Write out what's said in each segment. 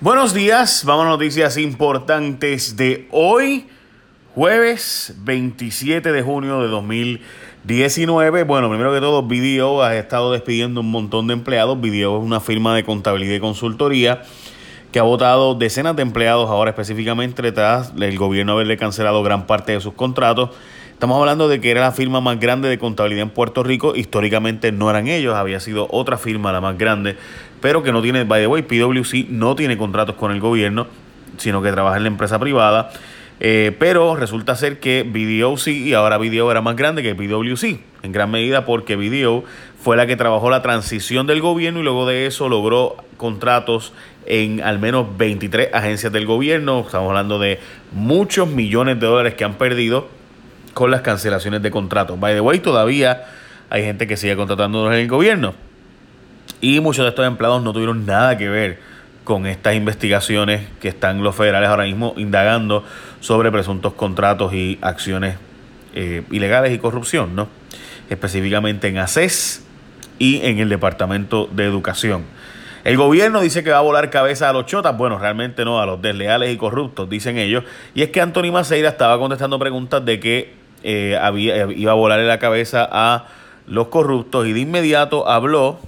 Buenos días, vamos a noticias importantes de hoy, jueves 27 de junio de 2019. Bueno, primero que todo, Video ha estado despidiendo un montón de empleados. Video es una firma de contabilidad y consultoría que ha votado decenas de empleados ahora específicamente tras el gobierno haberle cancelado gran parte de sus contratos. Estamos hablando de que era la firma más grande de contabilidad en Puerto Rico. Históricamente no eran ellos, había sido otra firma la más grande pero que no tiene, by the way, PwC no tiene contratos con el gobierno, sino que trabaja en la empresa privada. Eh, pero resulta ser que BDO sí, y ahora BDO era más grande que PwC, en gran medida porque BDO fue la que trabajó la transición del gobierno y luego de eso logró contratos en al menos 23 agencias del gobierno. Estamos hablando de muchos millones de dólares que han perdido con las cancelaciones de contratos. By the way, todavía hay gente que sigue contratando en el gobierno. Y muchos de estos empleados no tuvieron nada que ver con estas investigaciones que están los federales ahora mismo indagando sobre presuntos contratos y acciones eh, ilegales y corrupción, ¿no? Específicamente en ACES y en el Departamento de Educación. El gobierno dice que va a volar cabeza a los chotas. Bueno, realmente no, a los desleales y corruptos, dicen ellos. Y es que Anthony Maceira estaba contestando preguntas de que eh, había, iba a volarle la cabeza a los corruptos y de inmediato habló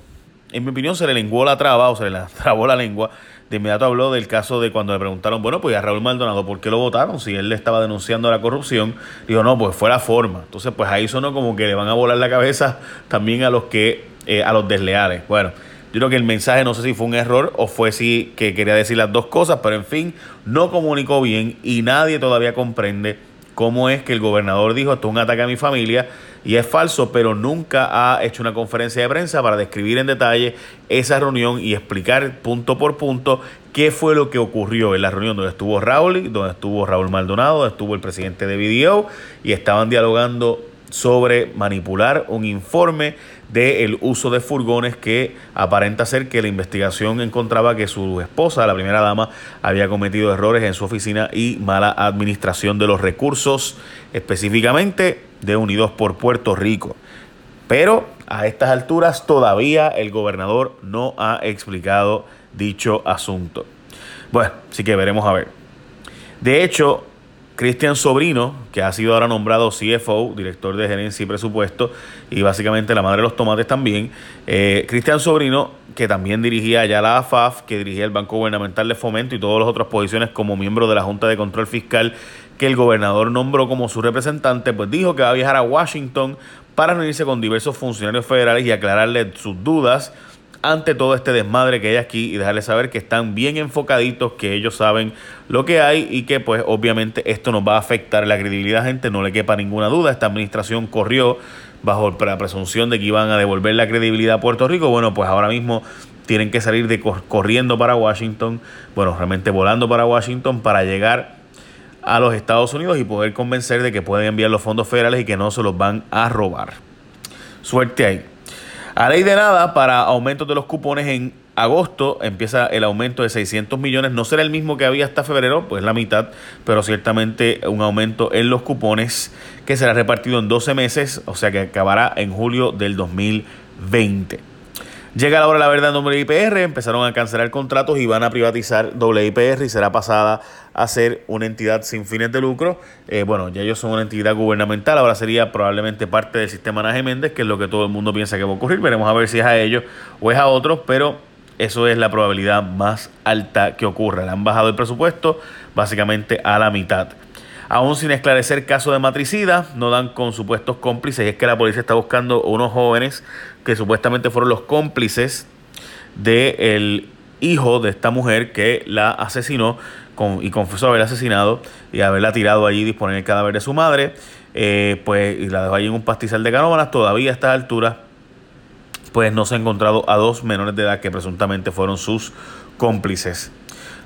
en mi opinión, se le lenguó la traba o se le trabó la lengua. De inmediato habló del caso de cuando le preguntaron, bueno, pues a Raúl Maldonado, ¿por qué lo votaron? Si él le estaba denunciando la corrupción. Dijo, no, pues fue la forma. Entonces, pues ahí sonó como que le van a volar la cabeza también a los que, eh, a los desleales. Bueno, yo creo que el mensaje no sé si fue un error o fue si que quería decir las dos cosas, pero en fin, no comunicó bien y nadie todavía comprende cómo es que el gobernador dijo, esto es un ataque a mi familia y es falso, pero nunca ha hecho una conferencia de prensa para describir en detalle esa reunión y explicar punto por punto qué fue lo que ocurrió en la reunión donde estuvo Raúl, donde estuvo Raúl Maldonado, donde estuvo el presidente de BDO y estaban dialogando sobre manipular un informe del uso de furgones que aparenta ser que la investigación encontraba que su esposa, la primera dama, había cometido errores en su oficina y mala administración de los recursos, específicamente de Unidos por Puerto Rico. Pero a estas alturas todavía el gobernador no ha explicado dicho asunto. Bueno, sí que veremos a ver. De hecho, Cristian Sobrino, que ha sido ahora nombrado CFO, director de gerencia y presupuesto, y básicamente la madre de los tomates también. Eh, Cristian Sobrino, que también dirigía ya la AFAF, que dirigía el Banco Gubernamental de Fomento y todas las otras posiciones como miembro de la Junta de Control Fiscal que el gobernador nombró como su representante, pues dijo que va a viajar a Washington para reunirse con diversos funcionarios federales y aclararle sus dudas ante todo este desmadre que hay aquí y dejarles saber que están bien enfocaditos, que ellos saben lo que hay y que pues obviamente esto nos va a afectar la credibilidad, gente, no le quepa ninguna duda, esta administración corrió bajo la presunción de que iban a devolver la credibilidad a Puerto Rico, bueno, pues ahora mismo tienen que salir de corriendo para Washington, bueno, realmente volando para Washington para llegar a los Estados Unidos y poder convencer de que pueden enviar los fondos federales y que no se los van a robar. Suerte ahí. A ley de nada, para aumentos de los cupones en agosto empieza el aumento de 600 millones. No será el mismo que había hasta febrero, pues la mitad, pero ciertamente un aumento en los cupones que será repartido en 12 meses, o sea que acabará en julio del 2020. Llega la hora de la verdad en WIPR, empezaron a cancelar contratos y van a privatizar WIPR y será pasada a ser una entidad sin fines de lucro. Eh, bueno, ya ellos son una entidad gubernamental, ahora sería probablemente parte del sistema Naje Méndez, que es lo que todo el mundo piensa que va a ocurrir. Veremos a ver si es a ellos o es a otros, pero eso es la probabilidad más alta que ocurra. Le han bajado el presupuesto básicamente a la mitad. Aún sin esclarecer caso de matricida, no dan con supuestos cómplices. Y es que la policía está buscando unos jóvenes que supuestamente fueron los cómplices del hijo de esta mujer que la asesinó y confesó haber asesinado y haberla tirado allí disponer el cadáver de su madre. Eh, pues y la dejó allí en un pastizal de canóbanas. Todavía a esta altura, pues no se ha encontrado a dos menores de edad que presuntamente fueron sus cómplices.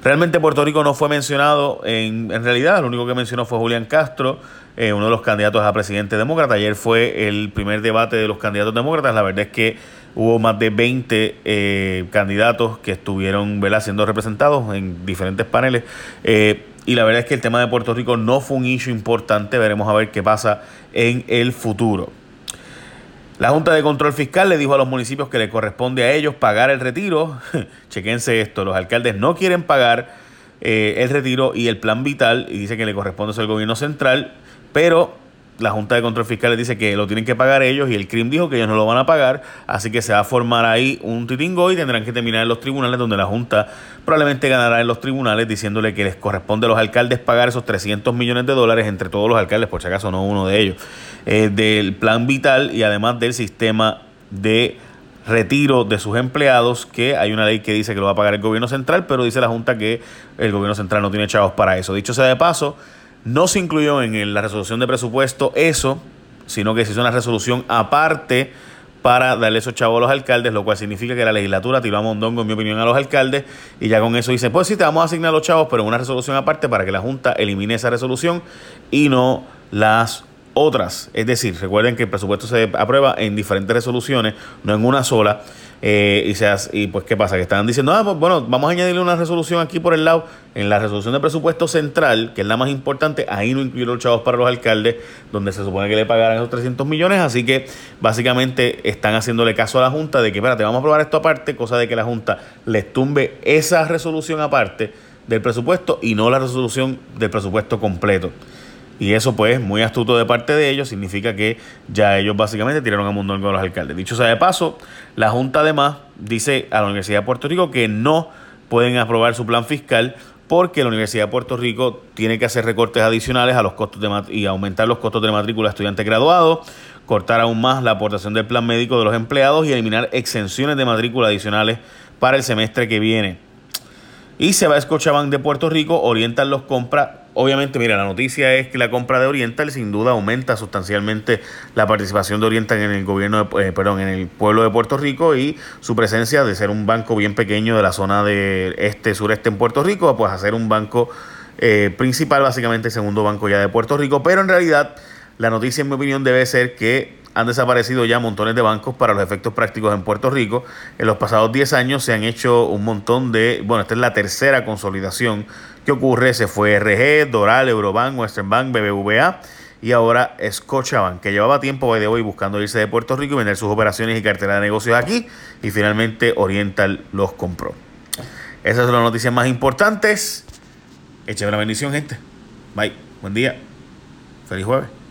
Realmente Puerto Rico no fue mencionado en, en realidad, lo único que mencionó fue Julián Castro, eh, uno de los candidatos a presidente demócrata. Ayer fue el primer debate de los candidatos demócratas. La verdad es que hubo más de 20 eh, candidatos que estuvieron siendo representados en diferentes paneles. Eh, y la verdad es que el tema de Puerto Rico no fue un issue importante. Veremos a ver qué pasa en el futuro. La Junta de Control Fiscal le dijo a los municipios que le corresponde a ellos pagar el retiro. Chequense esto, los alcaldes no quieren pagar eh, el retiro y el plan vital y dice que le corresponde al gobierno central, pero la Junta de Control Fiscal les dice que lo tienen que pagar ellos y el CRIM dijo que ellos no lo van a pagar, así que se va a formar ahí un titingo y tendrán que terminar en los tribunales donde la Junta probablemente ganará en los tribunales diciéndole que les corresponde a los alcaldes pagar esos 300 millones de dólares entre todos los alcaldes, por si acaso no uno de ellos, eh, del plan vital y además del sistema de retiro de sus empleados, que hay una ley que dice que lo va a pagar el gobierno central, pero dice la Junta que el gobierno central no tiene chavos para eso. Dicho sea de paso, no se incluyó en la resolución de presupuesto eso, sino que se hizo una resolución aparte para darle esos chavos a los alcaldes, lo cual significa que la legislatura tiró a mondongo, en mi opinión, a los alcaldes y ya con eso dice, pues sí, te vamos a asignar a los chavos, pero una resolución aparte para que la Junta elimine esa resolución y no las otras. Es decir, recuerden que el presupuesto se aprueba en diferentes resoluciones, no en una sola. Eh, y, seas, y pues, ¿qué pasa? Que están diciendo, ah, pues, bueno, vamos a añadirle una resolución aquí por el lado, en la resolución de presupuesto central, que es la más importante, ahí no incluyeron los chavos para los alcaldes, donde se supone que le pagaran esos 300 millones, así que básicamente están haciéndole caso a la Junta de que, espérate, vamos a aprobar esto aparte, cosa de que la Junta les tumbe esa resolución aparte del presupuesto y no la resolución del presupuesto completo. Y eso, pues, muy astuto de parte de ellos, significa que ya ellos básicamente tiraron a mundo con los alcaldes. Dicho sea de paso, la Junta además dice a la Universidad de Puerto Rico que no pueden aprobar su plan fiscal porque la Universidad de Puerto Rico tiene que hacer recortes adicionales a los costos de y aumentar los costos de matrícula de estudiantes graduados, cortar aún más la aportación del plan médico de los empleados y eliminar exenciones de matrícula adicionales para el semestre que viene. Y se va a Scotiabank de Puerto Rico, Oriental los compra Obviamente, mira, la noticia es que la compra de Oriental sin duda aumenta sustancialmente la participación de Oriental en el gobierno, de, eh, perdón, en el pueblo de Puerto Rico y su presencia de ser un banco bien pequeño de la zona de este sureste en Puerto Rico, pues a ser un banco eh, principal, básicamente el segundo banco ya de Puerto Rico. Pero en realidad, la noticia, en mi opinión, debe ser que han desaparecido ya montones de bancos para los efectos prácticos en Puerto Rico. En los pasados 10 años se han hecho un montón de, bueno, esta es la tercera consolidación que ocurre. Se fue RG, Doral, Eurobank, Western Bank, BBVA y ahora Scotiabank, que llevaba tiempo de hoy buscando irse de Puerto Rico y vender sus operaciones y cartera de negocios aquí y finalmente Oriental los compró. Esas son las noticias más importantes. Échame una bendición, gente. Bye. Buen día. Feliz jueves.